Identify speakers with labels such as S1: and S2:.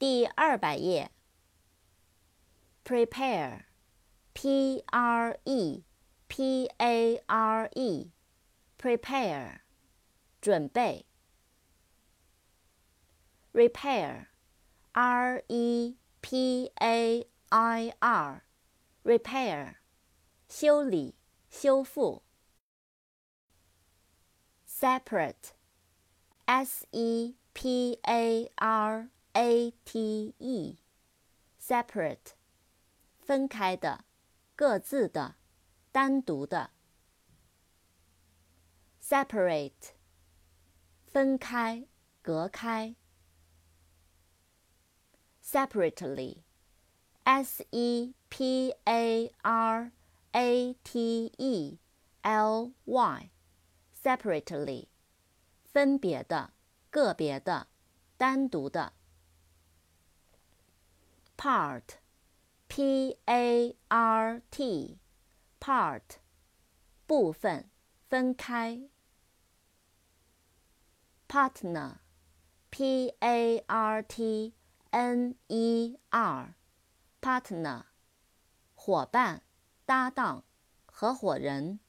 S1: 第二百页。prepare，p r e p a r e，prepare，准备。repair，r e p a i r，repair，修理、修复。separate，s e p a r a t e，separate。分开的，各自的，单独的。separate，分开，隔开。separately，s e p a r a t e l y，separately，分别的，个别的，单独的。part。P A R T，part，部分，分开。Partner，P A R T N E R，partner，伙伴，搭档，合伙人。